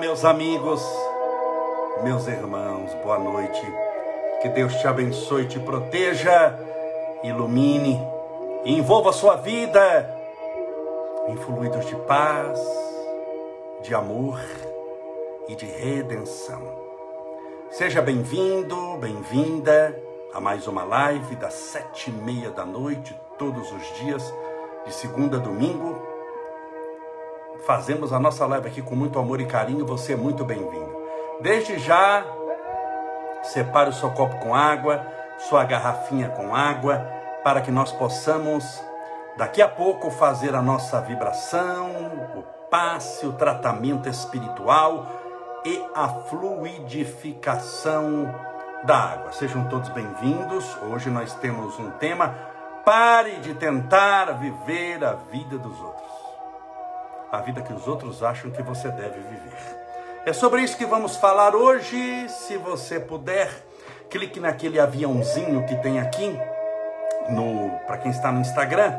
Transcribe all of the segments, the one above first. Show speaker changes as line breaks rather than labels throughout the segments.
Meus amigos, meus irmãos, boa noite. Que Deus te abençoe, te proteja, ilumine, envolva a sua vida em fluidos de paz, de amor e de redenção. Seja bem-vindo, bem-vinda a mais uma live das sete e meia da noite, todos os dias, de segunda a domingo. Fazemos a nossa live aqui com muito amor e carinho, você é muito bem-vindo. Desde já, separe o seu copo com água, sua garrafinha com água, para que nós possamos, daqui a pouco, fazer a nossa vibração, o passe, o tratamento espiritual e a fluidificação da água. Sejam todos bem-vindos. Hoje nós temos um tema: pare de tentar viver a vida dos outros. A vida que os outros acham que você deve viver. É sobre isso que vamos falar hoje. Se você puder, clique naquele aviãozinho que tem aqui no para quem está no Instagram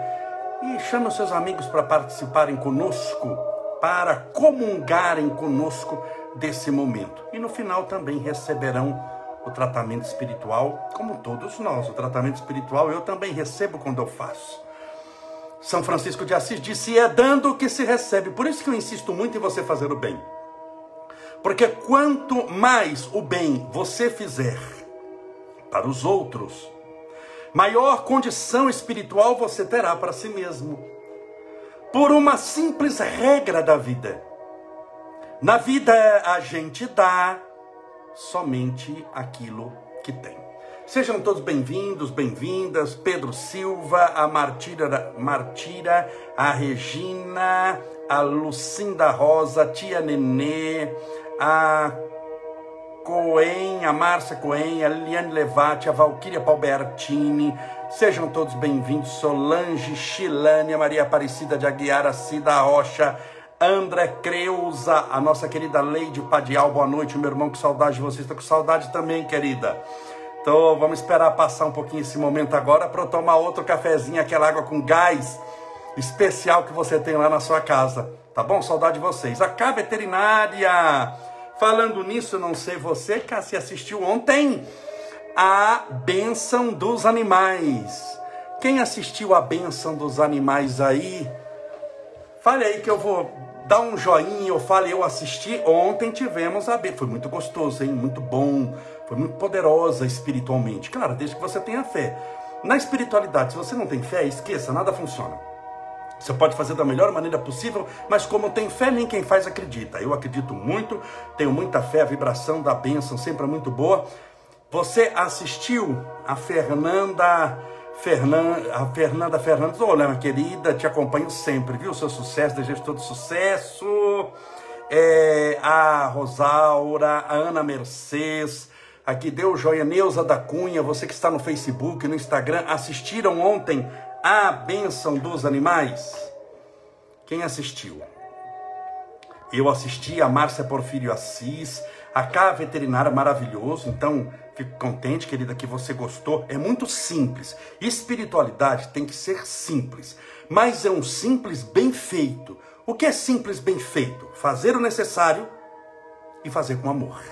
e chame os seus amigos para participarem conosco, para comungarem conosco desse momento. E no final também receberão o tratamento espiritual, como todos nós. O tratamento espiritual eu também recebo quando eu faço. São Francisco de Assis disse: é dando que se recebe. Por isso que eu insisto muito em você fazer o bem. Porque quanto mais o bem você fizer para os outros, maior condição espiritual você terá para si mesmo. Por uma simples regra da vida. Na vida a gente dá somente aquilo que tem. Sejam todos bem-vindos, bem-vindas. Pedro Silva, a Martira, Martira, a Regina, a Lucinda Rosa, a Tia Nenê, a Coen, a Márcia Coen, a Liliane Levati, a Valquíria Palbertini. Sejam todos bem-vindos. Solange, Chilânia, Maria Aparecida de Aguiar, a Cida Rocha, André Creuza, a nossa querida Leide Padial, boa noite, meu irmão, com saudade de você, está com saudade também, querida. Vamos esperar passar um pouquinho esse momento agora para eu tomar outro cafezinho, aquela água com gás especial que você tem lá na sua casa, tá bom? Saudade de vocês. A K Veterinária, falando nisso, não sei você, se assistiu ontem a Bênção dos Animais. Quem assistiu a Bênção dos Animais aí? Fale aí que eu vou dá um joinha, eu fale, eu assisti, ontem tivemos a B, foi muito gostoso, hein? Muito bom, foi muito poderosa espiritualmente. Claro, desde que você tenha fé. Na espiritualidade, se você não tem fé, esqueça, nada funciona. Você pode fazer da melhor maneira possível, mas como tem fé, nem quem faz acredita. Eu acredito muito, tenho muita fé, a vibração da bênção sempre é muito boa. Você assistiu a Fernanda Fernanda, a Fernanda Fernandes, olha, minha querida, te acompanho sempre, viu? Seu sucesso, desejo todo sucesso. É, a Rosaura, a Ana Mercedes, aqui deu joia, Neuza da Cunha, você que está no Facebook, no Instagram, assistiram ontem a Bênção dos Animais? Quem assistiu? Eu assisti a Márcia Porfírio Assis, a K Veterinária maravilhoso, então Fico contente, querida, que você gostou. É muito simples. Espiritualidade tem que ser simples, mas é um simples bem feito. O que é simples bem feito? Fazer o necessário e fazer com amor.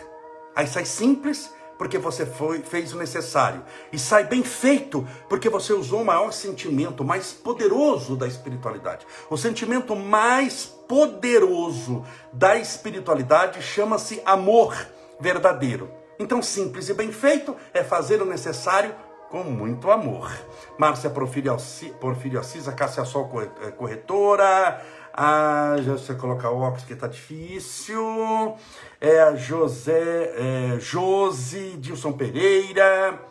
Aí sai simples porque você foi, fez o necessário. E sai bem feito porque você usou o maior sentimento, mais poderoso da espiritualidade. O sentimento mais poderoso da espiritualidade chama-se amor verdadeiro. Então, simples e bem feito é fazer o necessário com muito amor. Márcia Porfírio Assis, Porfírio Cássia Sol eh, Corretora, a, já você colocar o óculos que tá difícil, é a José, é, Josi, Dilson Pereira,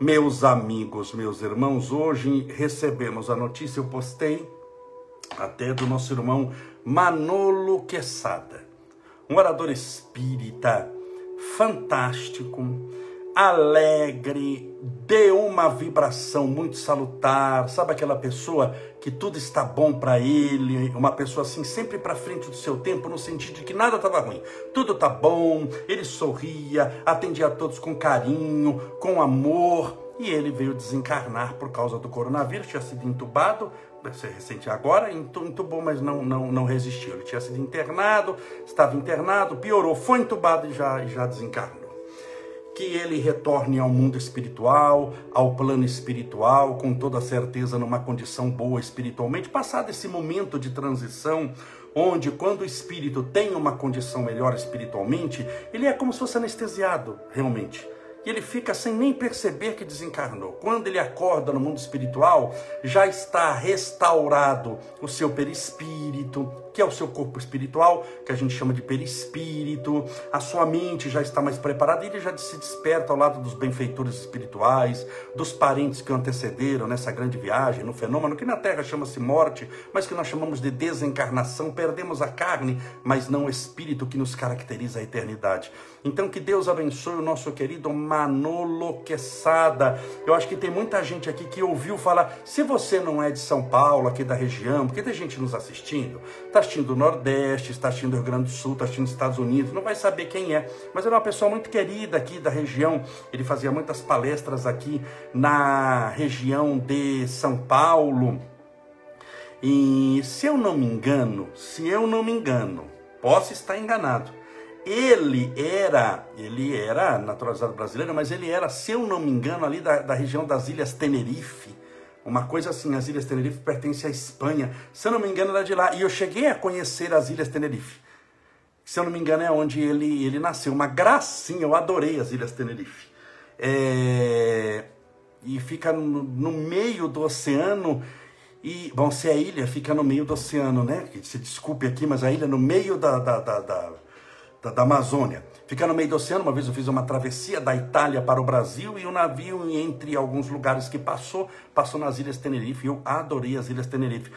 meus amigos, meus irmãos, hoje recebemos a notícia, eu postei até do nosso irmão Manolo Quesada, um orador espírita, fantástico, alegre, de uma vibração muito salutar. Sabe aquela pessoa que tudo está bom para ele, uma pessoa assim sempre para frente do seu tempo no sentido de que nada estava ruim. Tudo tá bom, ele sorria, atendia a todos com carinho, com amor, e ele veio desencarnar por causa do coronavírus, tinha sido entubado, ser recente agora, entubou, mas não, não, não resistiu. Ele tinha sido internado, estava internado, piorou, foi entubado e já, já desencarnou. Que ele retorne ao mundo espiritual, ao plano espiritual, com toda certeza numa condição boa espiritualmente, passado esse momento de transição, onde quando o espírito tem uma condição melhor espiritualmente, ele é como se fosse anestesiado, realmente e ele fica sem nem perceber que desencarnou. Quando ele acorda no mundo espiritual, já está restaurado o seu perispírito, que é o seu corpo espiritual, que a gente chama de perispírito, a sua mente já está mais preparada e ele já se desperta ao lado dos benfeitores espirituais, dos parentes que o antecederam nessa grande viagem, no fenômeno que na Terra chama-se morte, mas que nós chamamos de desencarnação. Perdemos a carne, mas não o espírito que nos caracteriza a eternidade. Então que Deus abençoe o nosso querido Manolo Quesada. Eu acho que tem muita gente aqui que ouviu falar, se você não é de São Paulo, aqui da região, porque tem gente nos assistindo, tá assistindo do Nordeste, está assistindo do Rio Grande do Sul, está assistindo dos Estados Unidos, não vai saber quem é, mas era uma pessoa muito querida aqui da região. Ele fazia muitas palestras aqui na região de São Paulo. E se eu não me engano, se eu não me engano, posso estar enganado. Ele era, ele era naturalizado brasileiro, mas ele era, se eu não me engano, ali da, da região das Ilhas Tenerife uma coisa assim, as Ilhas Tenerife pertencem à Espanha. Se eu não me engano, era de lá. E eu cheguei a conhecer as Ilhas Tenerife. Se eu não me engano, é onde ele, ele nasceu. Uma gracinha, eu adorei as Ilhas Tenerife. É... E fica no, no, meio do oceano. E, bom, se a ilha fica no meio do oceano, né? Se desculpe aqui, mas a ilha no meio da, da, da, da, da Amazônia. Fica no meio do oceano. Uma vez eu fiz uma travessia da Itália para o Brasil e o navio, entre alguns lugares que passou, passou nas Ilhas Tenerife. Eu adorei as Ilhas Tenerife.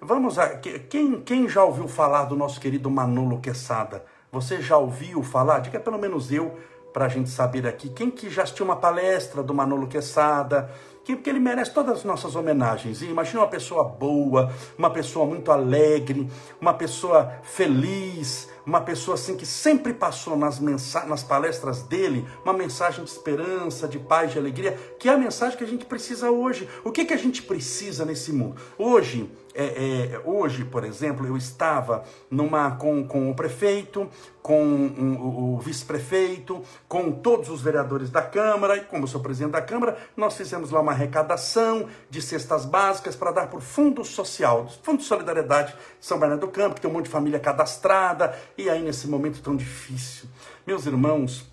Vamos a. Quem, quem já ouviu falar do nosso querido Manolo Quesada? Você já ouviu falar? Diga pelo menos eu, para a gente saber aqui. Quem que já assistiu uma palestra do Manolo Quesada? Que, porque ele merece todas as nossas homenagens. E imagina uma pessoa boa, uma pessoa muito alegre, uma pessoa feliz, uma pessoa assim que sempre passou nas, nas palestras dele uma mensagem de esperança, de paz, de alegria, que é a mensagem que a gente precisa hoje. O que, que a gente precisa nesse mundo? Hoje, é, é, hoje, por exemplo, eu estava numa com, com o prefeito, com um, o, o vice-prefeito, com todos os vereadores da Câmara, e como eu sou presidente da Câmara, nós fizemos lá uma arrecadação de cestas básicas para dar por Fundo Social, Fundo de Solidariedade São Bernardo do Campo, que tem um monte de família cadastrada, e aí nesse momento tão difícil. Meus irmãos,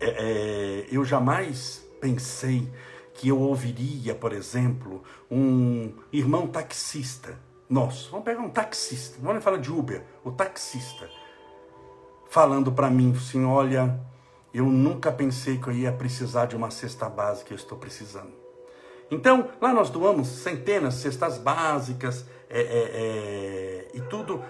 é, é eu jamais pensei que eu ouviria, por exemplo, um irmão taxista nosso, vamos pegar um taxista, não vamos falar de Uber, o taxista, falando para mim assim: olha, eu nunca pensei que eu ia precisar de uma cesta básica, eu estou precisando. Então, lá nós doamos centenas cestas básicas é, é, é, e tudo,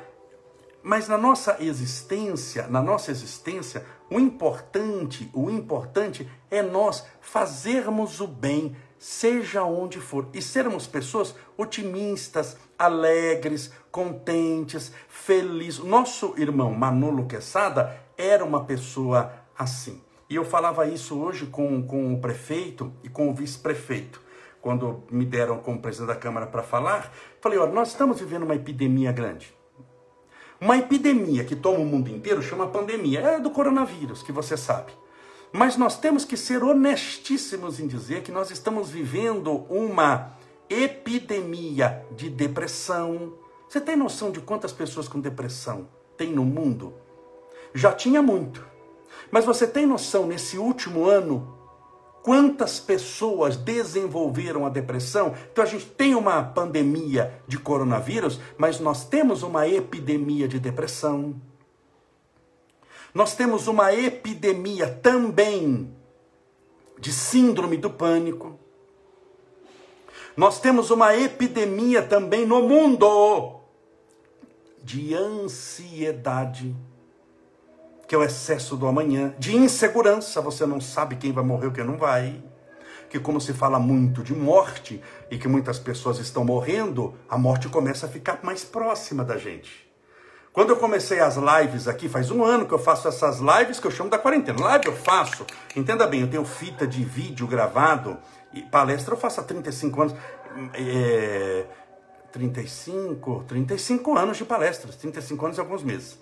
mas na nossa existência, na nossa existência, o importante, o importante é nós fazermos o bem, seja onde for, e sermos pessoas otimistas, alegres, contentes, felizes. Nosso irmão Manolo Quesada era uma pessoa assim. E eu falava isso hoje com, com o prefeito e com o vice-prefeito. Quando me deram como presidente da Câmara para falar, falei: olha, nós estamos vivendo uma epidemia grande. Uma epidemia que toma o mundo inteiro chama pandemia. É do coronavírus, que você sabe. Mas nós temos que ser honestíssimos em dizer que nós estamos vivendo uma epidemia de depressão. Você tem noção de quantas pessoas com depressão tem no mundo? Já tinha muito. Mas você tem noção nesse último ano Quantas pessoas desenvolveram a depressão? Então a gente tem uma pandemia de coronavírus, mas nós temos uma epidemia de depressão. Nós temos uma epidemia também de síndrome do pânico. Nós temos uma epidemia também no mundo de ansiedade que é o excesso do amanhã, de insegurança, você não sabe quem vai morrer ou quem não vai. Que como se fala muito de morte e que muitas pessoas estão morrendo, a morte começa a ficar mais próxima da gente. Quando eu comecei as lives aqui, faz um ano que eu faço essas lives que eu chamo da quarentena. Live eu faço, entenda bem, eu tenho fita de vídeo gravado, e palestra eu faço há 35 anos. É, 35, 35 anos de palestras, 35 anos e alguns meses.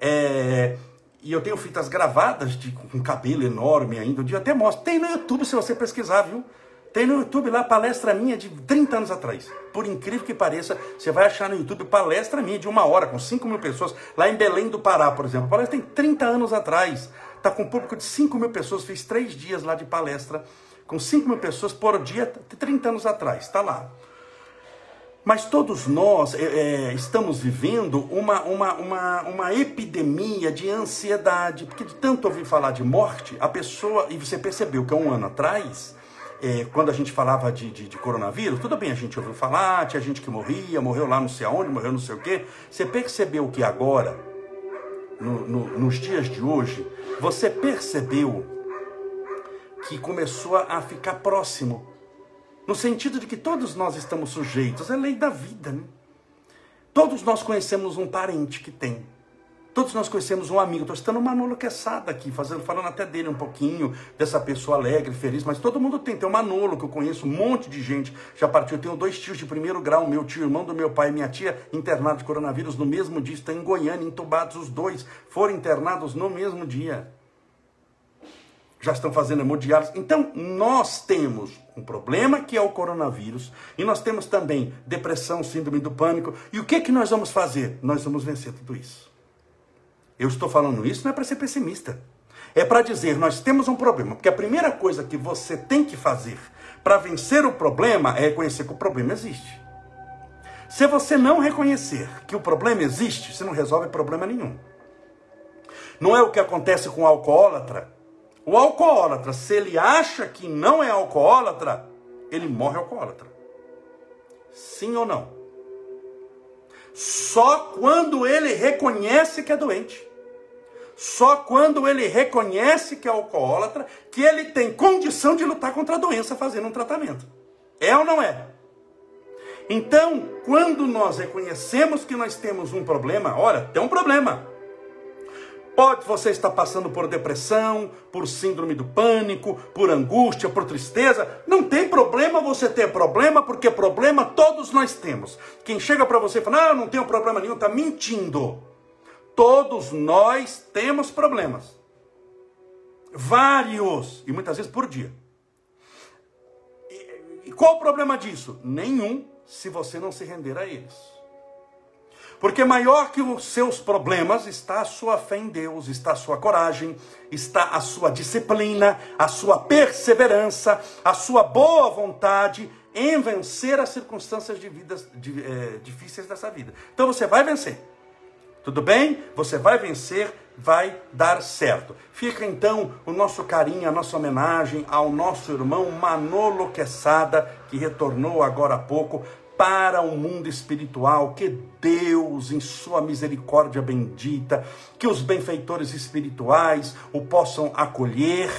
É, e eu tenho fitas gravadas de, com cabelo enorme ainda, um dia até mostro. Tem no YouTube se você pesquisar, viu? Tem no YouTube lá palestra minha de 30 anos atrás. Por incrível que pareça, você vai achar no YouTube palestra minha de uma hora, com 5 mil pessoas, lá em Belém do Pará, por exemplo. A palestra tem 30 anos atrás. Está com um público de 5 mil pessoas. Fiz três dias lá de palestra com 5 mil pessoas por dia, 30 anos atrás. Está lá. Mas todos nós é, é, estamos vivendo uma, uma, uma, uma epidemia de ansiedade, porque de tanto ouvir falar de morte, a pessoa, e você percebeu que há um ano atrás, é, quando a gente falava de, de, de, coronavírus, tudo bem, a gente ouviu falar, tinha gente que morria, morreu lá não sei aonde, morreu não sei o quê. Você percebeu que agora, no, no, nos dias de hoje, você percebeu que começou a ficar próximo no sentido de que todos nós estamos sujeitos, é lei da vida, né? Todos nós conhecemos um parente que tem. Todos nós conhecemos um amigo. Estou citando o Manolo aqui, fazendo, falando até dele um pouquinho, dessa pessoa alegre, feliz, mas todo mundo tem. Tem o Manolo, que eu conheço, um monte de gente já partiu. Eu tenho dois tios de primeiro grau, meu tio, irmão do meu pai e minha tia, internados de coronavírus no mesmo dia. Estão em Goiânia, entubados os dois. Foram internados no mesmo dia já estão fazendo hemodiálise. Então, nós temos um problema que é o coronavírus, e nós temos também depressão, síndrome do pânico. E o que, que nós vamos fazer? Nós vamos vencer tudo isso. Eu estou falando isso não é para ser pessimista. É para dizer, nós temos um problema, porque a primeira coisa que você tem que fazer para vencer o problema é reconhecer que o problema existe. Se você não reconhecer que o problema existe, você não resolve problema nenhum. Não é o que acontece com o alcoólatra, o alcoólatra, se ele acha que não é alcoólatra, ele morre alcoólatra. Sim ou não? Só quando ele reconhece que é doente. Só quando ele reconhece que é alcoólatra, que ele tem condição de lutar contra a doença fazendo um tratamento. É ou não é? Então, quando nós reconhecemos que nós temos um problema, olha, tem um problema. Pode você estar passando por depressão, por síndrome do pânico, por angústia, por tristeza. Não tem problema você ter problema, porque problema todos nós temos. Quem chega para você e fala, ah, não tenho problema nenhum, está mentindo. Todos nós temos problemas. Vários, e muitas vezes por dia. E qual o problema disso? Nenhum, se você não se render a eles. Porque maior que os seus problemas está a sua fé em Deus, está a sua coragem, está a sua disciplina, a sua perseverança, a sua boa vontade em vencer as circunstâncias de vidas, de, é, difíceis dessa vida. Então você vai vencer. Tudo bem? Você vai vencer, vai dar certo. Fica então o nosso carinho, a nossa homenagem ao nosso irmão Manolo Quesada, que retornou agora há pouco para o mundo espiritual, que Deus, em sua misericórdia bendita, que os benfeitores espirituais o possam acolher,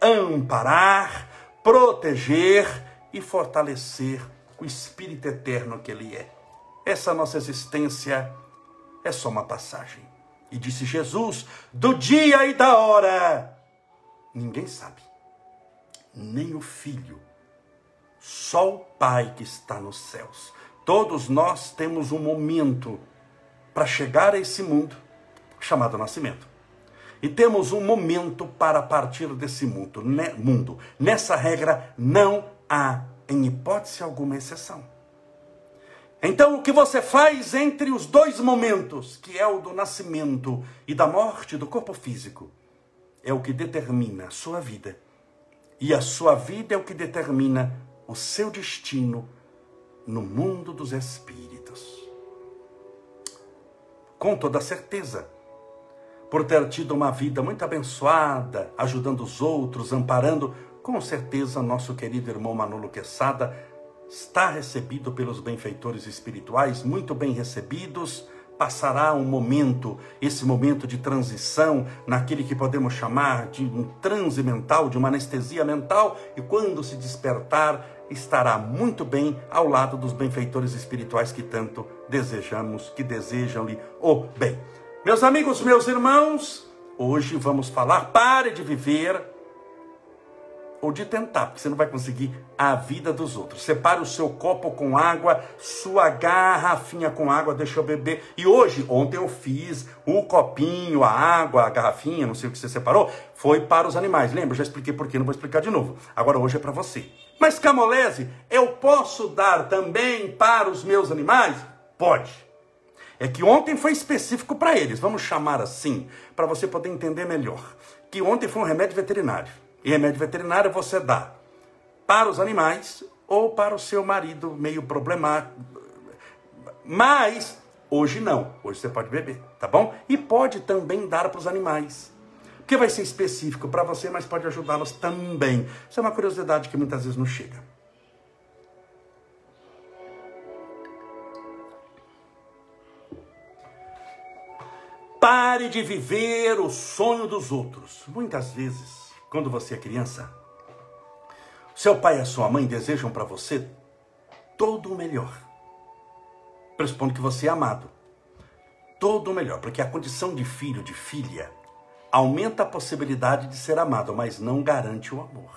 amparar, proteger e fortalecer o espírito eterno que ele é. Essa nossa existência é só uma passagem. E disse Jesus: do dia e da hora, ninguém sabe, nem o filho só o Pai que está nos céus. Todos nós temos um momento para chegar a esse mundo chamado nascimento. E temos um momento para partir desse mundo. mundo. Nessa regra não há, em hipótese alguma, exceção. Então, o que você faz entre os dois momentos, que é o do nascimento e da morte do corpo físico, é o que determina a sua vida. E a sua vida é o que determina o seu destino no mundo dos espíritos. Com toda certeza, por ter tido uma vida muito abençoada, ajudando os outros, amparando, com certeza nosso querido irmão Manolo Quesada está recebido pelos benfeitores espirituais, muito bem recebidos, passará um momento, esse momento de transição, naquele que podemos chamar de um transe mental, de uma anestesia mental, e quando se despertar, estará muito bem ao lado dos benfeitores espirituais que tanto desejamos, que desejam-lhe o bem. Meus amigos, meus irmãos, hoje vamos falar, pare de viver ou de tentar, porque você não vai conseguir a vida dos outros. Separe o seu copo com água, sua garrafinha com água, deixa eu beber. E hoje, ontem eu fiz o copinho, a água, a garrafinha, não sei o que você separou, foi para os animais. Lembra? Já expliquei por quê, não vou explicar de novo. Agora hoje é para você. Mas Camolese, eu posso dar também para os meus animais? Pode. É que ontem foi específico para eles, vamos chamar assim, para você poder entender melhor. Que ontem foi um remédio veterinário. E remédio veterinário você dá para os animais ou para o seu marido meio problemático. Mas hoje não. Hoje você pode beber, tá bom? E pode também dar para os animais. Porque vai ser específico para você, mas pode ajudá-los também. Isso é uma curiosidade que muitas vezes não chega. Pare de viver o sonho dos outros. Muitas vezes quando você é criança, seu pai e a sua mãe desejam para você todo o melhor. Pressupondo que você é amado. Todo o melhor, porque a condição de filho, de filha, aumenta a possibilidade de ser amado, mas não garante o amor.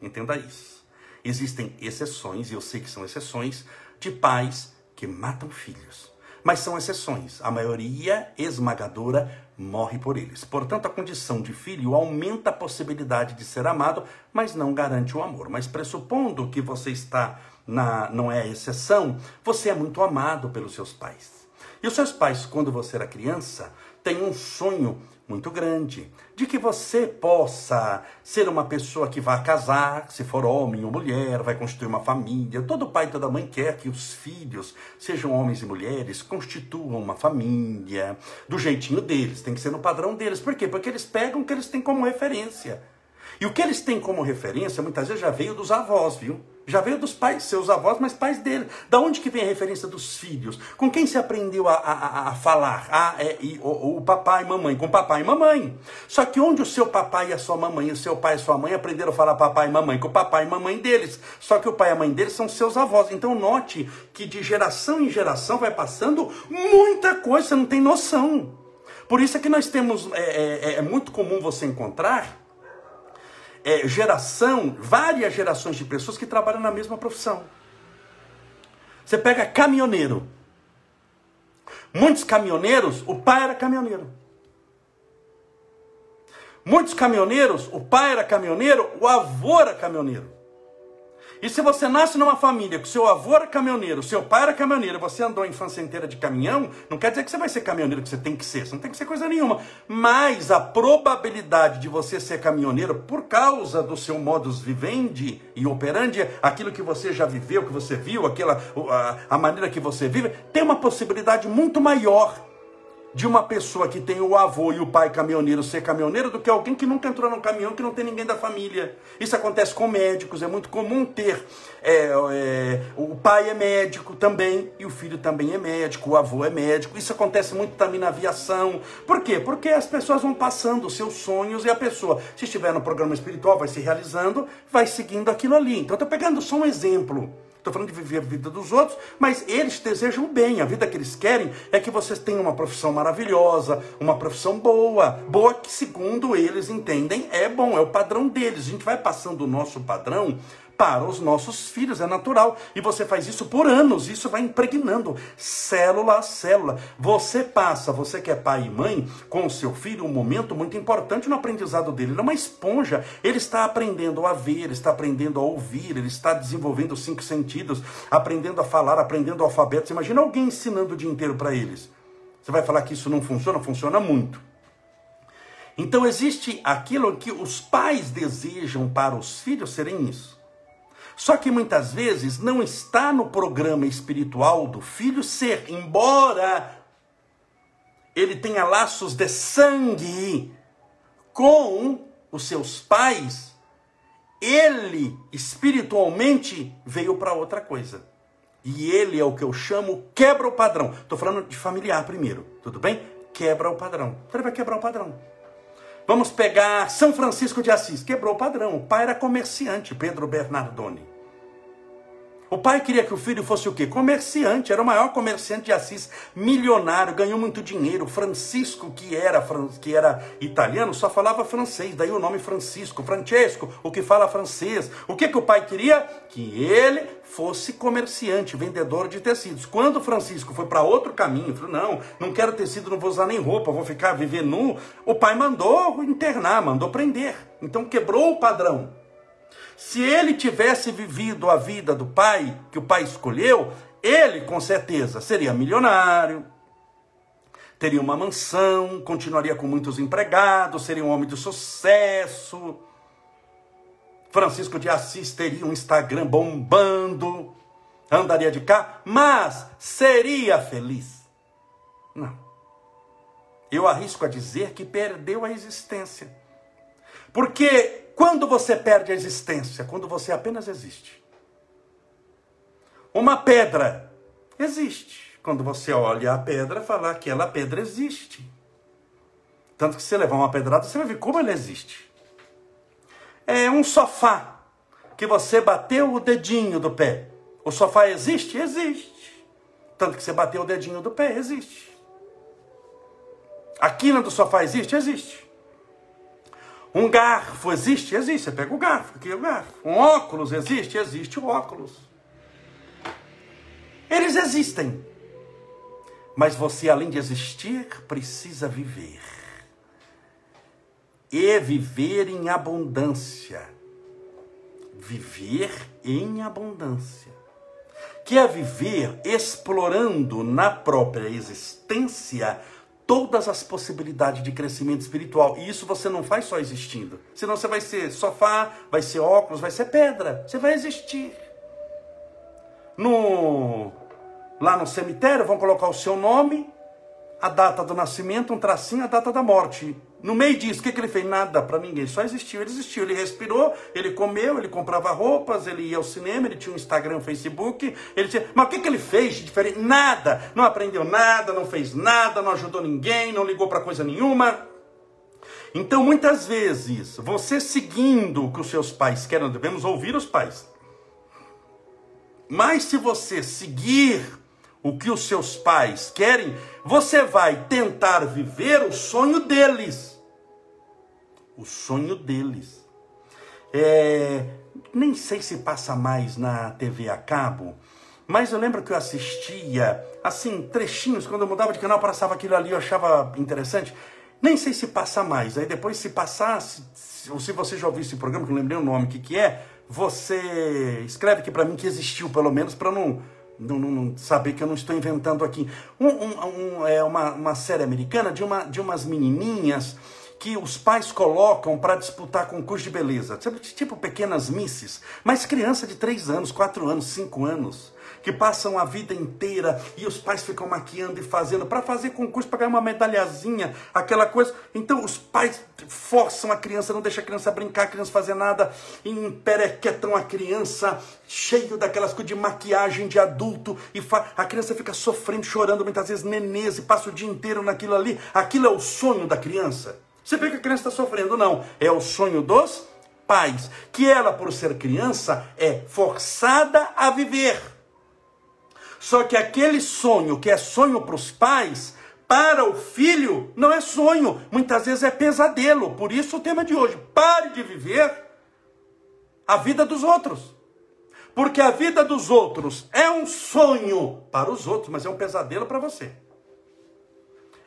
Entenda isso. Existem exceções, e eu sei que são exceções, de pais que matam filhos. Mas são exceções. A maioria esmagadora morre por eles. Portanto, a condição de filho aumenta a possibilidade de ser amado, mas não garante o amor. Mas pressupondo que você está na não é exceção, você é muito amado pelos seus pais. E os seus pais, quando você era criança, têm um sonho muito grande, de que você possa ser uma pessoa que vai casar, se for homem ou mulher, vai constituir uma família. Todo pai e toda mãe quer que os filhos, sejam homens e mulheres, constituam uma família do jeitinho deles, tem que ser no padrão deles. Por quê? Porque eles pegam o que eles têm como referência. E o que eles têm como referência, muitas vezes já veio dos avós, viu? Já veio dos pais, seus avós, mas pais dele. Da onde que vem a referência dos filhos? Com quem se aprendeu a, a, a falar? Ah, é, e, o, o, papai e mamãe, com papai e mamãe. Só que onde o seu papai e a sua mamãe, o seu pai e a sua mãe aprenderam a falar papai e mamãe? Com o papai e mamãe deles. Só que o pai e a mãe deles são seus avós. Então note que de geração em geração vai passando muita coisa, você não tem noção. Por isso é que nós temos, é, é, é muito comum você encontrar é, geração, várias gerações de pessoas que trabalham na mesma profissão. Você pega caminhoneiro. Muitos caminhoneiros, o pai era caminhoneiro. Muitos caminhoneiros, o pai era caminhoneiro, o avô era caminhoneiro. E se você nasce numa família que seu avô era caminhoneiro, seu pai era caminhoneiro, você andou a infância inteira de caminhão, não quer dizer que você vai ser caminhoneiro que você tem que ser, você não tem que ser coisa nenhuma. Mas a probabilidade de você ser caminhoneiro por causa do seu modus vivendi e operandi, aquilo que você já viveu, que você viu, aquela a, a maneira que você vive, tem uma possibilidade muito maior de uma pessoa que tem o avô e o pai caminhoneiro ser caminhoneiro do que alguém que nunca entrou num caminhão, que não tem ninguém da família. Isso acontece com médicos, é muito comum ter. É, é, o pai é médico também, e o filho também é médico, o avô é médico. Isso acontece muito também na aviação. Por quê? Porque as pessoas vão passando seus sonhos e a pessoa, se estiver no programa espiritual, vai se realizando, vai seguindo aquilo ali. Então, estou pegando só um exemplo. Estou falando de viver a vida dos outros, mas eles desejam bem. A vida que eles querem é que vocês tenham uma profissão maravilhosa, uma profissão boa. Boa que, segundo eles entendem, é bom, é o padrão deles. A gente vai passando o nosso padrão para os nossos filhos, é natural. E você faz isso por anos, isso vai impregnando, célula a célula. Você passa, você que é pai e mãe, com o seu filho, um momento muito importante no aprendizado dele. Ele é uma esponja, ele está aprendendo a ver, ele está aprendendo a ouvir, ele está desenvolvendo os cinco sentidos, aprendendo a falar, aprendendo o alfabeto. Você imagina alguém ensinando o dia inteiro para eles. Você vai falar que isso não funciona? Funciona muito. Então existe aquilo que os pais desejam para os filhos serem isso. Só que muitas vezes não está no programa espiritual do filho ser, embora ele tenha laços de sangue com os seus pais, ele espiritualmente veio para outra coisa. E ele é o que eu chamo quebra o padrão. Estou falando de familiar primeiro, tudo bem? Quebra o padrão. Ele vai quebrar o padrão. Vamos pegar São Francisco de Assis. Quebrou o padrão. O pai era comerciante, Pedro Bernardoni. O pai queria que o filho fosse o quê? Comerciante, era o maior comerciante de Assis, milionário, ganhou muito dinheiro. Francisco, que era, que era italiano, só falava francês, daí o nome Francisco. Francesco, o que fala francês. O que, que o pai queria? Que ele fosse comerciante, vendedor de tecidos. Quando Francisco foi para outro caminho, falou: não, não quero tecido, não vou usar nem roupa, vou ficar viver nu. O pai mandou internar, mandou prender. Então quebrou o padrão. Se ele tivesse vivido a vida do pai, que o pai escolheu, ele com certeza seria milionário, teria uma mansão, continuaria com muitos empregados, seria um homem de sucesso. Francisco de Assis teria um Instagram bombando, andaria de carro, mas seria feliz? Não. Eu arrisco a dizer que perdeu a existência. Porque quando você perde a existência? Quando você apenas existe. Uma pedra existe. Quando você olha a pedra, falar que aquela pedra existe. Tanto que se você levar uma pedrada, você vai ver como ela existe. É um sofá que você bateu o dedinho do pé. O sofá existe? Existe. Tanto que você bateu o dedinho do pé, existe. A quina do sofá existe? Existe. Um garfo existe? Existe. Você pega o garfo, aqui é o garfo. Um óculos existe? Existe o óculos. Eles existem. Mas você, além de existir, precisa viver. E viver em abundância. Viver em abundância. Que é viver explorando na própria existência todas as possibilidades de crescimento espiritual. E isso você não faz só existindo. Senão você vai ser sofá, vai ser óculos, vai ser pedra. Você vai existir. No lá no cemitério vão colocar o seu nome, a data do nascimento, um tracinho, a data da morte. No meio disso, o que, que ele fez? Nada para ninguém, só existiu. Ele existiu, ele respirou, ele comeu, ele comprava roupas, ele ia ao cinema, ele tinha um Instagram, um Facebook. Ele tinha... Mas o que, que ele fez de diferente? Nada. Não aprendeu nada, não fez nada, não ajudou ninguém, não ligou para coisa nenhuma. Então, muitas vezes, você seguindo o que os seus pais querem, devemos ouvir os pais. Mas se você seguir o que os seus pais querem, você vai tentar viver o sonho deles o sonho deles. É, nem sei se passa mais na TV a cabo, mas eu lembro que eu assistia, assim, trechinhos, quando eu mudava de canal, passava aquilo ali, eu achava interessante. Nem sei se passa mais. Aí depois, se passasse, ou se você já ouviu esse programa, que eu lembrei o nome, o que, que é, você escreve aqui para mim que existiu, pelo menos, para não, não, não, saber que eu não estou inventando aqui. Um, um, um, é uma, uma série americana de, uma, de umas menininhas que os pais colocam para disputar concurso de beleza, tipo pequenas misses, mas criança de 3 anos, 4 anos, 5 anos, que passam a vida inteira e os pais ficam maquiando e fazendo para fazer concurso, para ganhar uma medalhazinha, aquela coisa. Então os pais forçam a criança, não deixam a criança brincar, a criança fazer nada, emperequetam a criança, cheio daquelas coisas de maquiagem de adulto, e a criança fica sofrendo, chorando, muitas vezes nenês, e passa o dia inteiro naquilo ali. Aquilo é o sonho da criança. Você vê que a criança está sofrendo, não. É o sonho dos pais. Que ela, por ser criança, é forçada a viver. Só que aquele sonho que é sonho para os pais, para o filho, não é sonho. Muitas vezes é pesadelo. Por isso o tema de hoje: pare de viver a vida dos outros. Porque a vida dos outros é um sonho para os outros, mas é um pesadelo para você.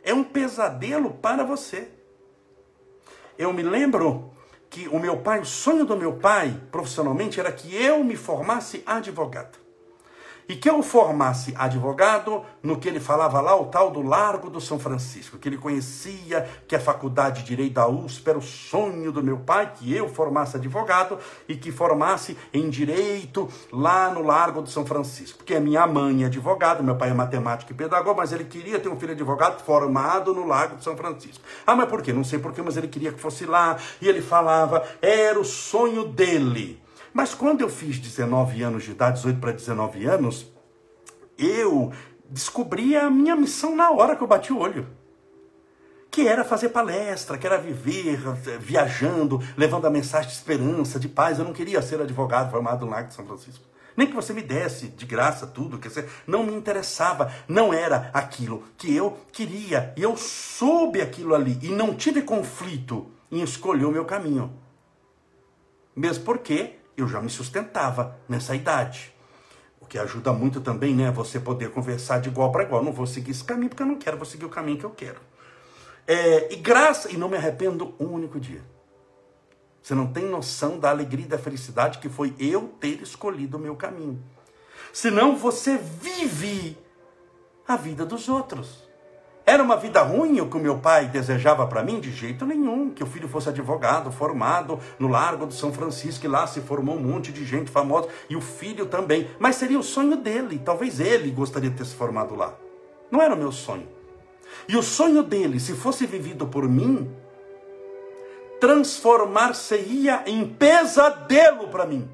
É um pesadelo para você. Eu me lembro que o meu pai, o sonho do meu pai profissionalmente era que eu me formasse advogado e que eu formasse advogado no que ele falava lá, o tal do Largo do São Francisco, que ele conhecia que a faculdade de Direito da USP era o sonho do meu pai, que eu formasse advogado e que formasse em Direito lá no Largo do São Francisco. Porque a minha mãe é advogada, meu pai é matemático e pedagogo, mas ele queria ter um filho advogado formado no Largo do São Francisco. Ah, mas por quê? Não sei por quê, mas ele queria que fosse lá, e ele falava, era o sonho dele. Mas quando eu fiz 19 anos de idade, 18 para 19 anos, eu descobri a minha missão na hora que eu bati o olho. Que era fazer palestra, que era viver viajando, levando a mensagem de esperança, de paz. Eu não queria ser advogado formado no Lago de São Francisco. Nem que você me desse de graça tudo, quer dizer, não me interessava, não era aquilo que eu queria. E eu soube aquilo ali e não tive conflito em escolher o meu caminho. Mesmo porque eu já me sustentava nessa idade. O que ajuda muito também, né? Você poder conversar de igual para igual. Não vou seguir esse caminho porque eu não quero, vou seguir o caminho que eu quero. É, e graça, e não me arrependo um único dia. Você não tem noção da alegria e da felicidade que foi eu ter escolhido o meu caminho. Senão você vive a vida dos outros. Era uma vida ruim o que o meu pai desejava para mim? De jeito nenhum. Que o filho fosse advogado, formado no Largo do São Francisco, e lá se formou um monte de gente famosa, e o filho também. Mas seria o sonho dele. Talvez ele gostaria de ter se formado lá. Não era o meu sonho. E o sonho dele, se fosse vivido por mim, transformar-se-ia em pesadelo para mim.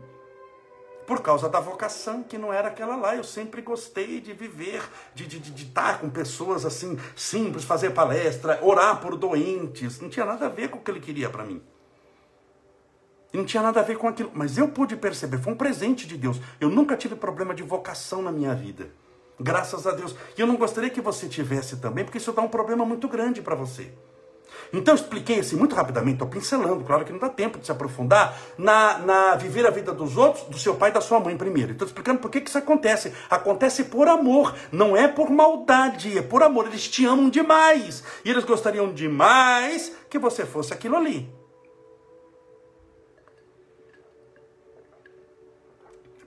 Por causa da vocação, que não era aquela lá. Eu sempre gostei de viver, de, de, de, de estar com pessoas assim, simples, fazer palestra, orar por doentes. Não tinha nada a ver com o que ele queria para mim. Não tinha nada a ver com aquilo. Mas eu pude perceber, foi um presente de Deus. Eu nunca tive problema de vocação na minha vida. Graças a Deus. E eu não gostaria que você tivesse também, porque isso dá um problema muito grande para você. Então eu expliquei assim muito rapidamente, estou pincelando, claro que não dá tempo de se aprofundar, na, na viver a vida dos outros, do seu pai e da sua mãe primeiro. Estou explicando por que, que isso acontece. Acontece por amor, não é por maldade, é por amor. Eles te amam demais. E eles gostariam demais que você fosse aquilo ali.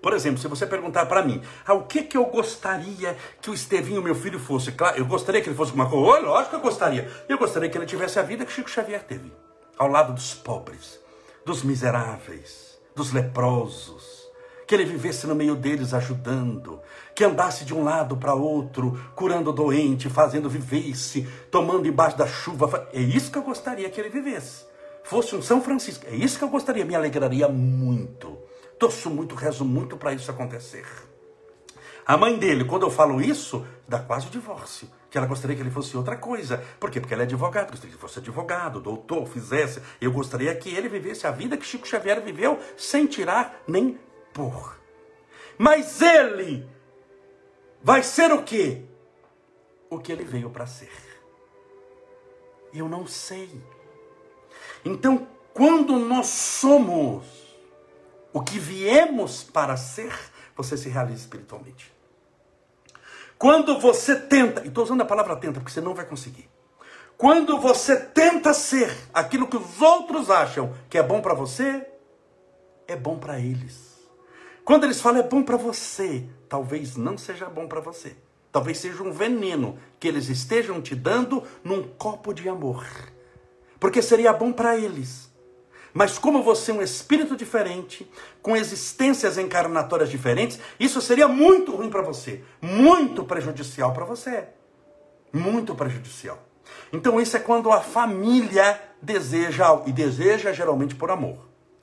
Por exemplo, se você perguntar para mim, ah, o que, que eu gostaria que o Estevinho, meu filho, fosse? Claro, eu gostaria que ele fosse uma coisa. Oh, lógico que eu gostaria. Eu gostaria que ele tivesse a vida que Chico Xavier teve. Ao lado dos pobres, dos miseráveis, dos leprosos. Que ele vivesse no meio deles ajudando. Que andasse de um lado para outro, curando o doente, fazendo vivesse, tomando embaixo da chuva. É isso que eu gostaria que ele vivesse. Fosse um São Francisco. É isso que eu gostaria. Me alegraria muito torço muito, rezo muito para isso acontecer. A mãe dele, quando eu falo isso, dá quase o divórcio. Que ela gostaria que ele fosse outra coisa. Por quê? Porque ele é advogado. Gostaria que ele fosse advogado, doutor, fizesse. Eu gostaria que ele vivesse a vida que Chico Xavier viveu, sem tirar nem pôr. Mas ele vai ser o quê? O que ele veio para ser. Eu não sei. Então, quando nós somos o que viemos para ser, você se realiza espiritualmente. Quando você tenta, e estou usando a palavra tenta porque você não vai conseguir. Quando você tenta ser aquilo que os outros acham que é bom para você, é bom para eles. Quando eles falam é bom para você, talvez não seja bom para você. Talvez seja um veneno que eles estejam te dando num copo de amor. Porque seria bom para eles. Mas como você é um espírito diferente, com existências encarnatórias diferentes, isso seria muito ruim para você, muito prejudicial para você. Muito prejudicial. Então isso é quando a família deseja algo, e deseja geralmente por amor,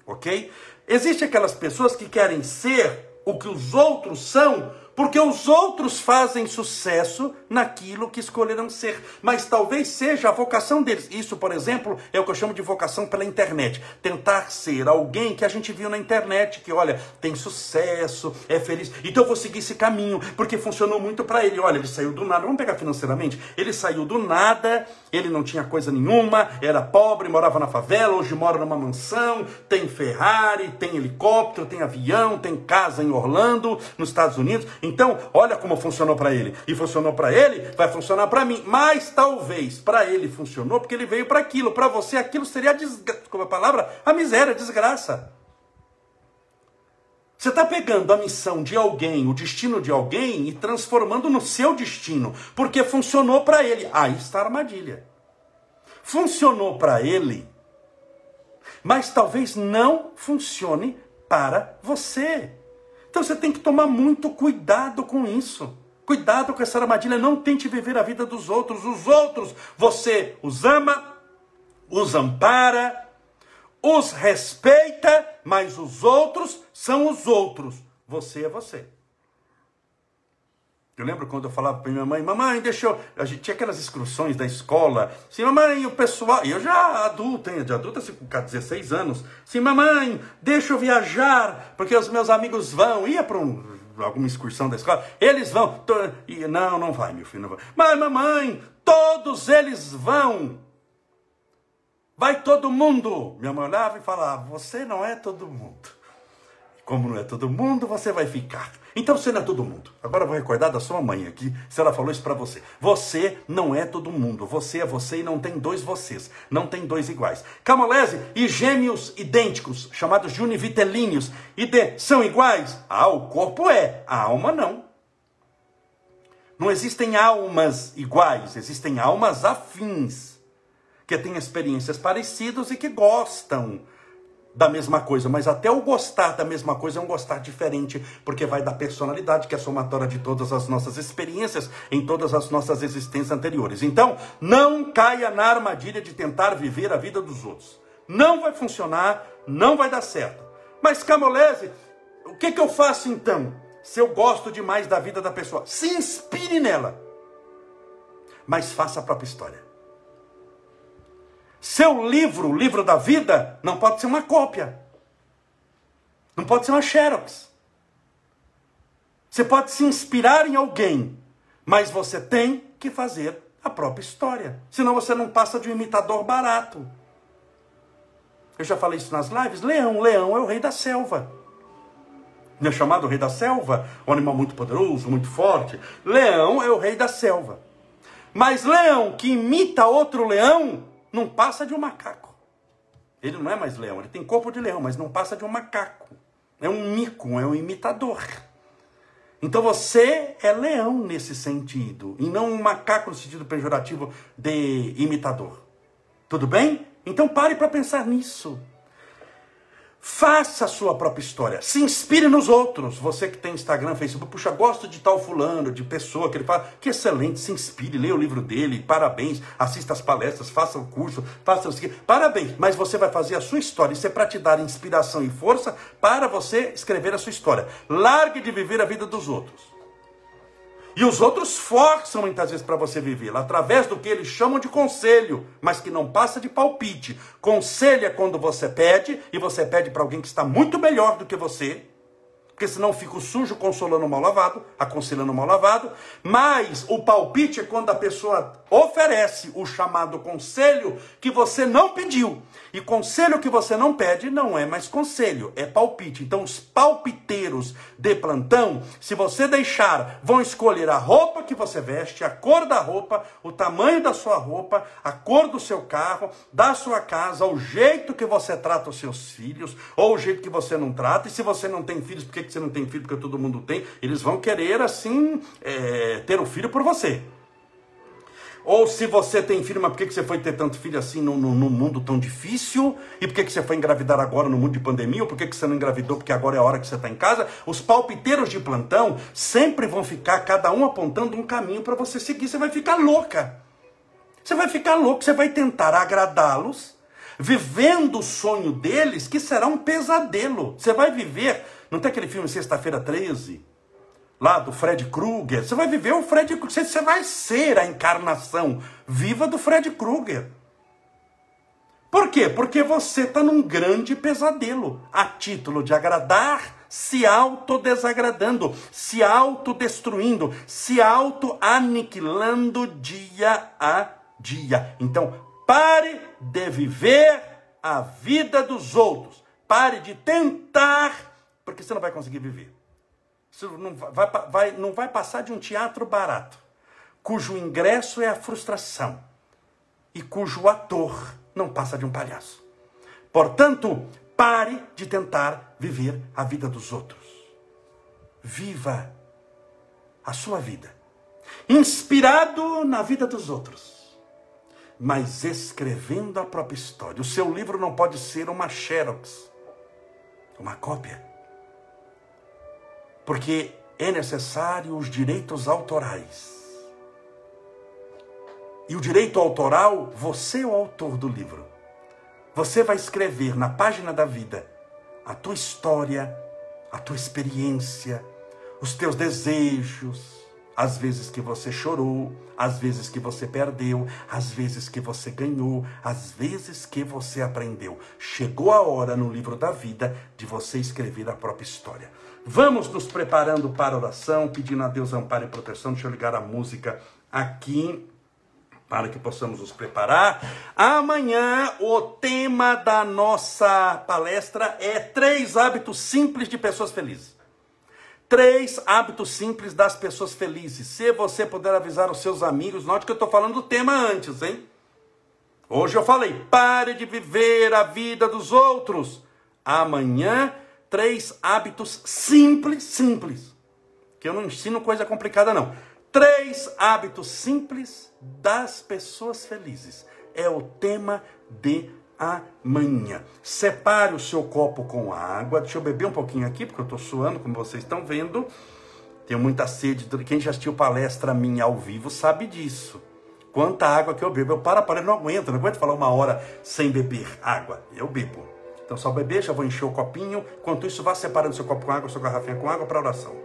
ok? Existem aquelas pessoas que querem ser o que os outros são porque os outros fazem sucesso naquilo que escolheram ser, mas talvez seja a vocação deles. Isso, por exemplo, é o que eu chamo de vocação pela internet. Tentar ser alguém que a gente viu na internet, que olha, tem sucesso, é feliz. Então eu vou seguir esse caminho, porque funcionou muito para ele. Olha, ele saiu do nada. Vamos pegar financeiramente? Ele saiu do nada, ele não tinha coisa nenhuma, era pobre, morava na favela, hoje mora numa mansão, tem Ferrari, tem helicóptero, tem avião, tem casa em Orlando, nos Estados Unidos. Então, olha como funcionou para ele. E funcionou para ele, vai funcionar para mim. Mas talvez para ele funcionou porque ele veio para aquilo. Para você, aquilo seria a. Como a palavra? A miséria, a desgraça. Você está pegando a missão de alguém, o destino de alguém e transformando no seu destino, porque funcionou para ele. Aí está a armadilha. Funcionou para ele, mas talvez não funcione para você. Então você tem que tomar muito cuidado com isso. Cuidado com essa armadilha. Não tente viver a vida dos outros. Os outros, você os ama, os ampara, os respeita, mas os outros são os outros. Você é você. Eu lembro quando eu falava para minha mãe, mamãe, deixa eu. A gente tinha aquelas excursões da escola. Sim, mamãe, o pessoal. E eu já adulto, hein? De adulta, assim, com 16 anos. Sim, mamãe, deixa eu viajar, porque os meus amigos vão. Ia para um, alguma excursão da escola. Eles vão. E, não, não vai, meu filho, não vai. Mas, mamãe, todos eles vão. Vai todo mundo. Minha mãe olhava e falava: Você não é todo mundo. Como não é todo mundo, você vai ficar. Então você não é todo mundo. Agora eu vou recordar da sua mãe aqui, se ela falou isso para você. Você não é todo mundo. Você é você e não tem dois vocês. Não tem dois iguais. Camolese e gêmeos idênticos, chamados de univitelíneos, e de, são iguais? Ah, o corpo é, a alma não. Não existem almas iguais, existem almas afins, que têm experiências parecidas e que gostam da mesma coisa, mas até o gostar da mesma coisa é um gostar diferente, porque vai da personalidade, que é somatória de todas as nossas experiências em todas as nossas existências anteriores. Então, não caia na armadilha de tentar viver a vida dos outros. Não vai funcionar, não vai dar certo. Mas, Camolese, o que, que eu faço então? Se eu gosto demais da vida da pessoa, se inspire nela, mas faça a própria história. Seu livro, o livro da vida, não pode ser uma cópia. Não pode ser uma xerox. Você pode se inspirar em alguém, mas você tem que fazer a própria história. Senão você não passa de um imitador barato. Eu já falei isso nas lives. Leão, leão é o rei da selva. Não é chamado rei da selva? Um animal muito poderoso, muito forte. Leão é o rei da selva. Mas leão que imita outro leão não passa de um macaco. Ele não é mais leão, ele tem corpo de leão, mas não passa de um macaco. É um mico, é um imitador. Então você é leão nesse sentido, e não um macaco no sentido pejorativo de imitador. Tudo bem? Então pare para pensar nisso. Faça a sua própria história. Se inspire nos outros. Você que tem Instagram, Facebook, puxa, gosto de tal fulano, de pessoa que ele fala, que excelente, se inspire, leia o livro dele, parabéns, assista as palestras, faça o curso, faça o seguinte, parabéns. Mas você vai fazer a sua história. Isso é para te dar inspiração e força para você escrever a sua história. Largue de viver a vida dos outros. E os outros forçam muitas vezes para você viver, através do que eles chamam de conselho, mas que não passa de palpite. Conselho é quando você pede, e você pede para alguém que está muito melhor do que você, porque senão fica o sujo consolando o mal lavado, aconselhando o mal lavado. Mas o palpite é quando a pessoa oferece o chamado conselho que você não pediu. E conselho que você não pede não é mais conselho, é palpite. Então, os palpiteiros de plantão, se você deixar, vão escolher a roupa que você veste, a cor da roupa, o tamanho da sua roupa, a cor do seu carro, da sua casa, o jeito que você trata os seus filhos, ou o jeito que você não trata. E se você não tem filhos, por que você não tem filho? Porque todo mundo tem. Eles vão querer, assim, é, ter um filho por você. Ou se você tem filho, mas por que, você foi ter tanto filho assim num, num mundo tão difícil? E por que, que você foi engravidar agora no mundo de pandemia? Ou por que, que você não engravidou porque agora é a hora que você está em casa? Os palpiteiros de plantão sempre vão ficar, cada um apontando um caminho para você seguir. Você vai ficar louca. Você vai ficar louco, você vai tentar agradá-los, vivendo o sonho deles, que será um pesadelo. Você vai viver. Não tem aquele filme Sexta-feira 13? lá do Fred Krueger, você vai viver o Fred Krueger, você vai ser a encarnação viva do Fred Krueger. Por quê? Porque você está num grande pesadelo, a título de agradar, se autodesagradando, se autodestruindo, se auto-aniquilando dia a dia. Então, pare de viver a vida dos outros. Pare de tentar, porque você não vai conseguir viver. Isso não vai, vai, não vai passar de um teatro barato, cujo ingresso é a frustração e cujo ator não passa de um palhaço. Portanto, pare de tentar viver a vida dos outros. Viva a sua vida, inspirado na vida dos outros, mas escrevendo a própria história. O seu livro não pode ser uma xerox, uma cópia porque é necessário os direitos autorais. E o direito autoral, você é o autor do livro. Você vai escrever na página da vida a tua história, a tua experiência, os teus desejos, as vezes que você chorou, as vezes que você perdeu, as vezes que você ganhou, as vezes que você aprendeu. Chegou a hora no livro da vida de você escrever a própria história. Vamos nos preparando para a oração, pedindo a Deus amparo e proteção. Deixa eu ligar a música aqui para que possamos nos preparar. Amanhã o tema da nossa palestra é três hábitos simples de pessoas felizes. Três hábitos simples das pessoas felizes. Se você puder avisar os seus amigos, note que eu estou falando do tema antes, hein? Hoje eu falei, pare de viver a vida dos outros. Amanhã, três hábitos simples, simples. Que eu não ensino coisa complicada, não. Três hábitos simples das pessoas felizes. É o tema de amanhã. Separe o seu copo com água. Deixa eu beber um pouquinho aqui, porque eu estou suando, como vocês estão vendo. Tenho muita sede. Quem já assistiu palestra minha ao vivo sabe disso. Quanta água que eu bebo. Eu para, para, eu não aguento. Não aguento falar uma hora sem beber água. Eu bebo. Então, só beber, já vou encher o copinho. Enquanto isso, vá separando seu copo com água, sua garrafinha com água para oração.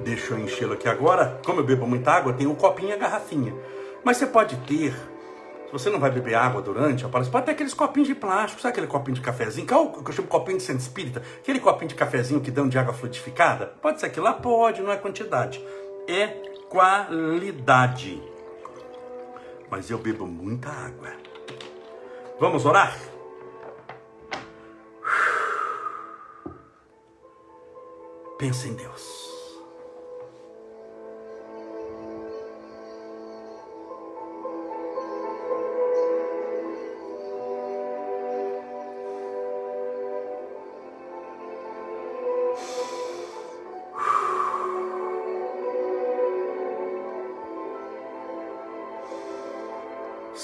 Deixa eu enchê-lo aqui agora. Como eu bebo muita água, tem um copinho e a garrafinha. Mas você pode ter, se você não vai beber água durante a pode ter aqueles copinhos de plástico, sabe aquele copinho de cafezinho? Que, é que eu chamo de copinho de centro espírita. Aquele copinho de cafezinho que dão de água frutificada. Pode ser aquilo lá? Pode, não é quantidade. É qualidade. Mas eu bebo muita água. Vamos orar? Pensa em Deus.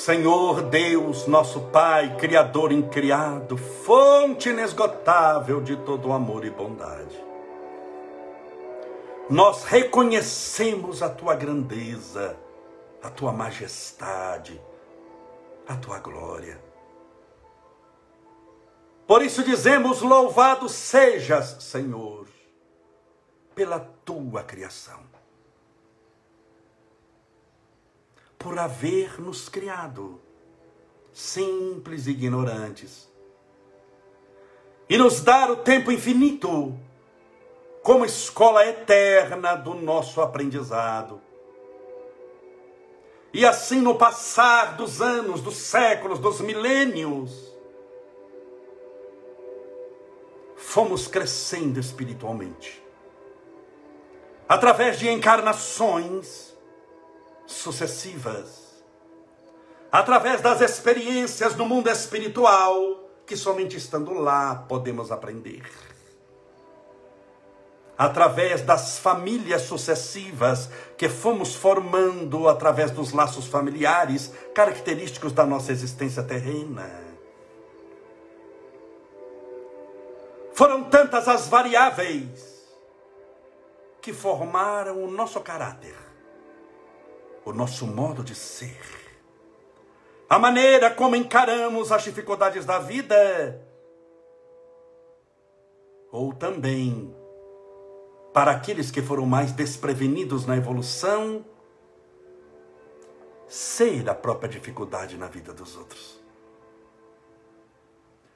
Senhor Deus, nosso Pai, Criador incriado, fonte inesgotável de todo amor e bondade. Nós reconhecemos a tua grandeza, a tua majestade, a tua glória. Por isso dizemos: Louvado sejas, Senhor, pela tua criação. Por haver nos criado, simples e ignorantes, e nos dar o tempo infinito como escola eterna do nosso aprendizado. E assim, no passar dos anos, dos séculos, dos milênios, fomos crescendo espiritualmente. Através de encarnações, sucessivas. Através das experiências no mundo espiritual, que somente estando lá podemos aprender. Através das famílias sucessivas que fomos formando através dos laços familiares característicos da nossa existência terrena. Foram tantas as variáveis que formaram o nosso caráter o nosso modo de ser, a maneira como encaramos as dificuldades da vida, ou também para aqueles que foram mais desprevenidos na evolução, ser a própria dificuldade na vida dos outros.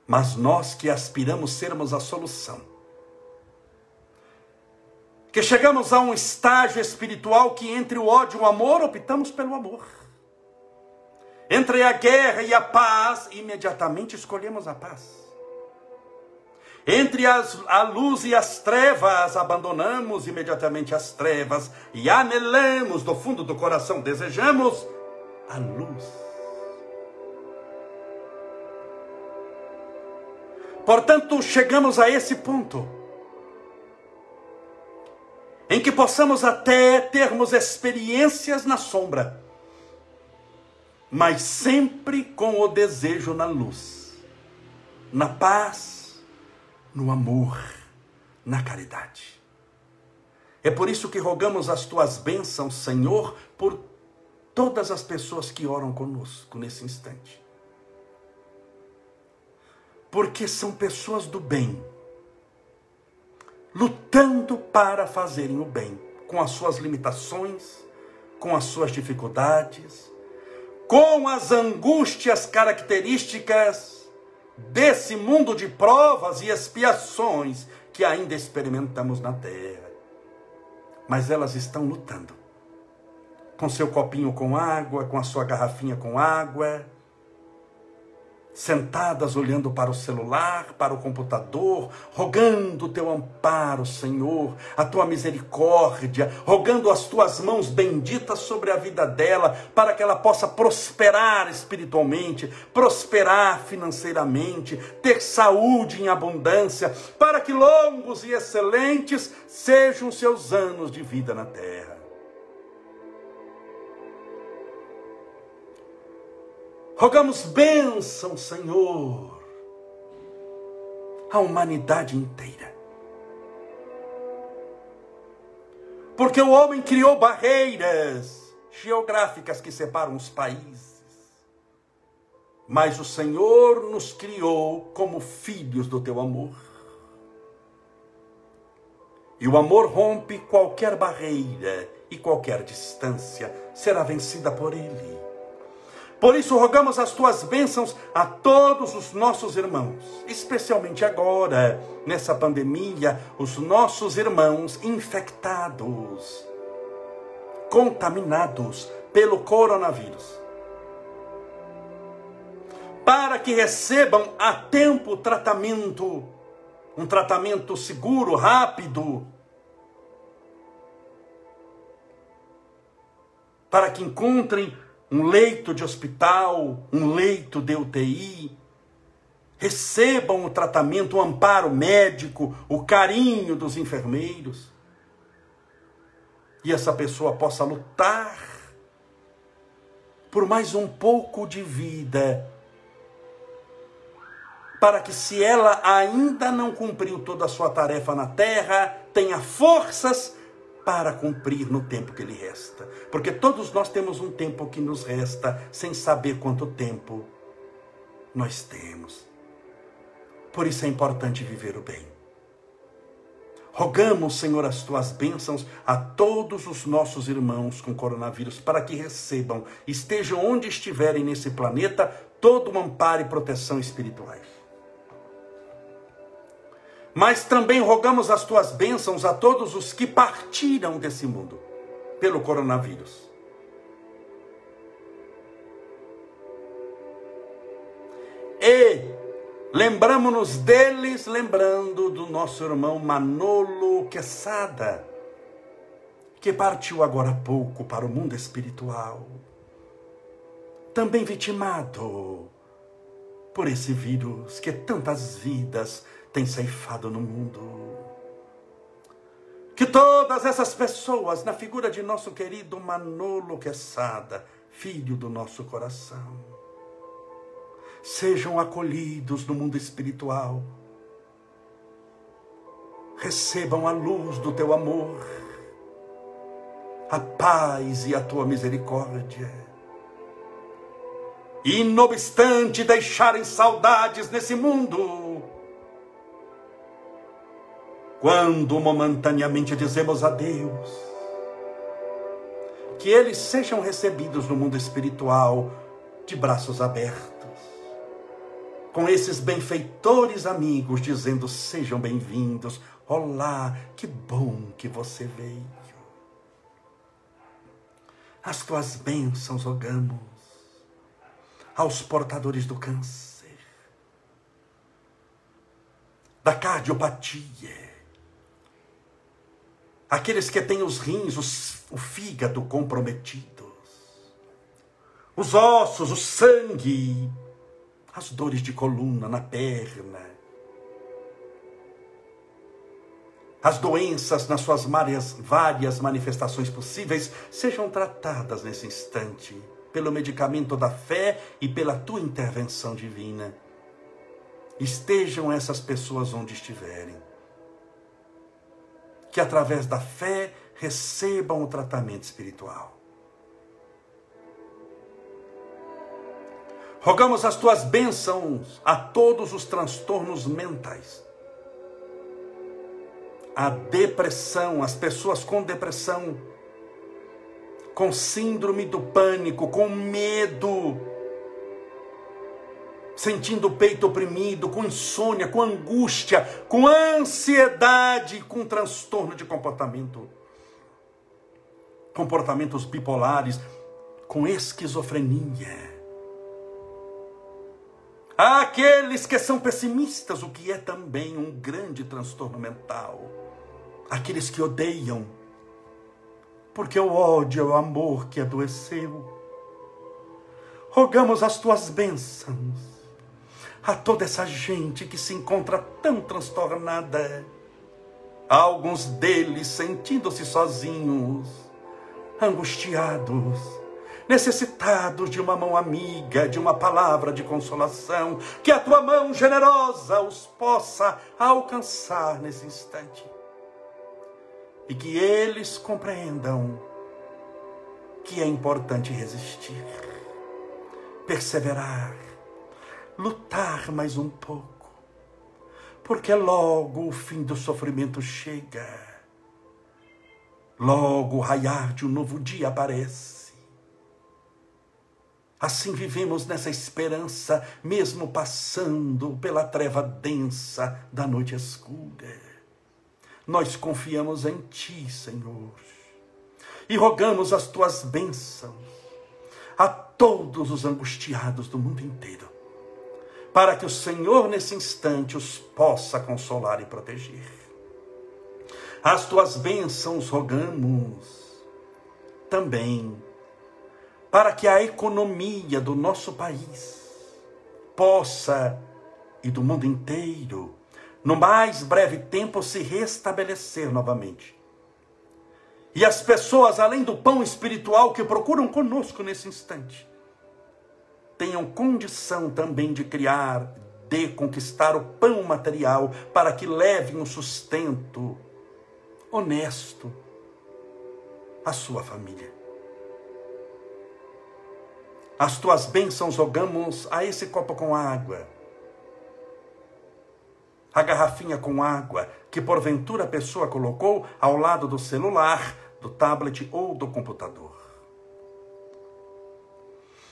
Mas nós que aspiramos sermos a solução, que chegamos a um estágio espiritual que entre o ódio e o amor optamos pelo amor. Entre a guerra e a paz, imediatamente escolhemos a paz. Entre as, a luz e as trevas, abandonamos imediatamente as trevas e anelamos do fundo do coração, desejamos a luz. Portanto, chegamos a esse ponto em que possamos até termos experiências na sombra, mas sempre com o desejo na luz, na paz, no amor, na caridade. É por isso que rogamos as tuas bênçãos, Senhor, por todas as pessoas que oram conosco nesse instante. Porque são pessoas do bem lutando para fazerem o bem, com as suas limitações, com as suas dificuldades, com as angústias características desse mundo de provas e expiações que ainda experimentamos na terra. Mas elas estão lutando. Com seu copinho com água, com a sua garrafinha com água, sentadas olhando para o celular, para o computador, rogando o teu amparo, Senhor, a tua misericórdia, rogando as tuas mãos benditas sobre a vida dela, para que ela possa prosperar espiritualmente, prosperar financeiramente, ter saúde em abundância, para que longos e excelentes sejam seus anos de vida na terra. Rogamos bênção, Senhor, à humanidade inteira. Porque o homem criou barreiras geográficas que separam os países. Mas o Senhor nos criou como filhos do teu amor. E o amor rompe qualquer barreira e qualquer distância será vencida por ele. Por isso, rogamos as tuas bênçãos a todos os nossos irmãos, especialmente agora, nessa pandemia, os nossos irmãos infectados, contaminados pelo coronavírus. Para que recebam a tempo tratamento, um tratamento seguro, rápido, para que encontrem um leito de hospital, um leito de UTI, recebam o tratamento, o amparo médico, o carinho dos enfermeiros, e essa pessoa possa lutar por mais um pouco de vida, para que, se ela ainda não cumpriu toda a sua tarefa na terra, tenha forças para cumprir no tempo que lhe resta. Porque todos nós temos um tempo que nos resta sem saber quanto tempo nós temos. Por isso é importante viver o bem. Rogamos, Senhor, as tuas bênçãos a todos os nossos irmãos com coronavírus, para que recebam, estejam onde estiverem nesse planeta, todo o amparo e proteção espirituais mas também rogamos as tuas bênçãos a todos os que partiram desse mundo pelo coronavírus. E lembramos-nos deles, lembrando do nosso irmão Manolo Quesada, que partiu agora há pouco para o mundo espiritual, também vitimado por esse vírus que tantas vidas tem ceifado no mundo. Que todas essas pessoas, na figura de nosso querido Manolo Quesada, filho do nosso coração, sejam acolhidos no mundo espiritual, recebam a luz do teu amor, a paz e a tua misericórdia. E, não obstante deixarem saudades nesse mundo, quando momentaneamente dizemos adeus, que eles sejam recebidos no mundo espiritual de braços abertos, com esses benfeitores amigos dizendo: sejam bem-vindos, olá, que bom que você veio. As tuas bênçãos rogamos aos portadores do câncer, da cardiopatia, aqueles que têm os rins, os, o fígado comprometidos, os ossos, o sangue, as dores de coluna na perna, as doenças nas suas várias, várias manifestações possíveis sejam tratadas nesse instante pelo medicamento da fé e pela tua intervenção divina. Estejam essas pessoas onde estiverem que através da fé recebam o tratamento espiritual. Rogamos as tuas bênçãos a todos os transtornos mentais, a depressão, as pessoas com depressão, com síndrome do pânico, com medo, sentindo o peito oprimido, com insônia, com angústia, com ansiedade, com transtorno de comportamento, comportamentos bipolares, com esquizofrenia. Há aqueles que são pessimistas, o que é também um grande transtorno mental. Aqueles que odeiam, porque o ódio é o amor que adoeceu. Rogamos as tuas bênçãos a toda essa gente que se encontra tão transtornada. Alguns deles sentindo-se sozinhos, angustiados, necessitados de uma mão amiga, de uma palavra de consolação, que a tua mão generosa os possa alcançar nesse instante. E que eles compreendam que é importante resistir, perseverar, lutar mais um pouco, porque logo o fim do sofrimento chega, logo o raiar de um novo dia aparece. Assim vivemos nessa esperança, mesmo passando pela treva densa da noite escura. Nós confiamos em Ti, Senhor, e rogamos as Tuas bênçãos a todos os angustiados do mundo inteiro para que o Senhor, nesse instante, os possa consolar e proteger. As tuas bênçãos rogamos também para que a economia do nosso país possa e do mundo inteiro, no mais breve tempo, se restabelecer novamente. E as pessoas, além do pão espiritual que procuram conosco nesse instante, tenham condição também de criar, de conquistar o pão material, para que levem um sustento honesto à sua família. As tuas bênçãos jogamos a esse copo com água, a garrafinha com água que porventura a pessoa colocou ao lado do celular, do tablet ou do computador.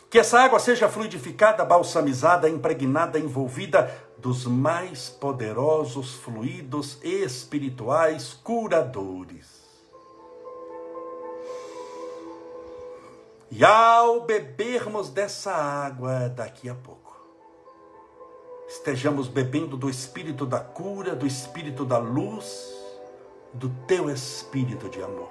Que essa água seja fluidificada, balsamizada, impregnada, envolvida dos mais poderosos fluidos espirituais curadores. E ao bebermos dessa água daqui a pouco, estejamos bebendo do espírito da cura, do espírito da luz, do teu espírito de amor.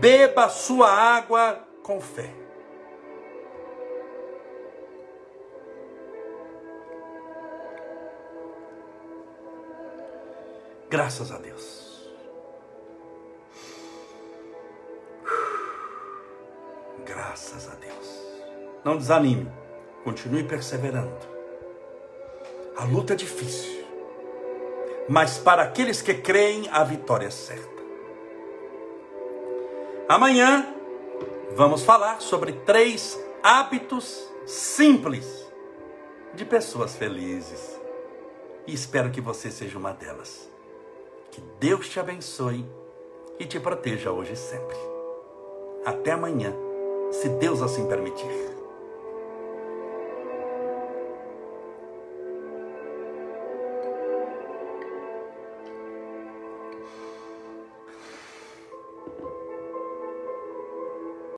beba sua água com fé. Graças a Deus. Graças a Deus. Não desanime. Continue perseverando. A luta é difícil. Mas para aqueles que creem, a vitória é certa. Amanhã vamos falar sobre três hábitos simples de pessoas felizes. E espero que você seja uma delas. Que Deus te abençoe e te proteja hoje e sempre. Até amanhã, se Deus assim permitir.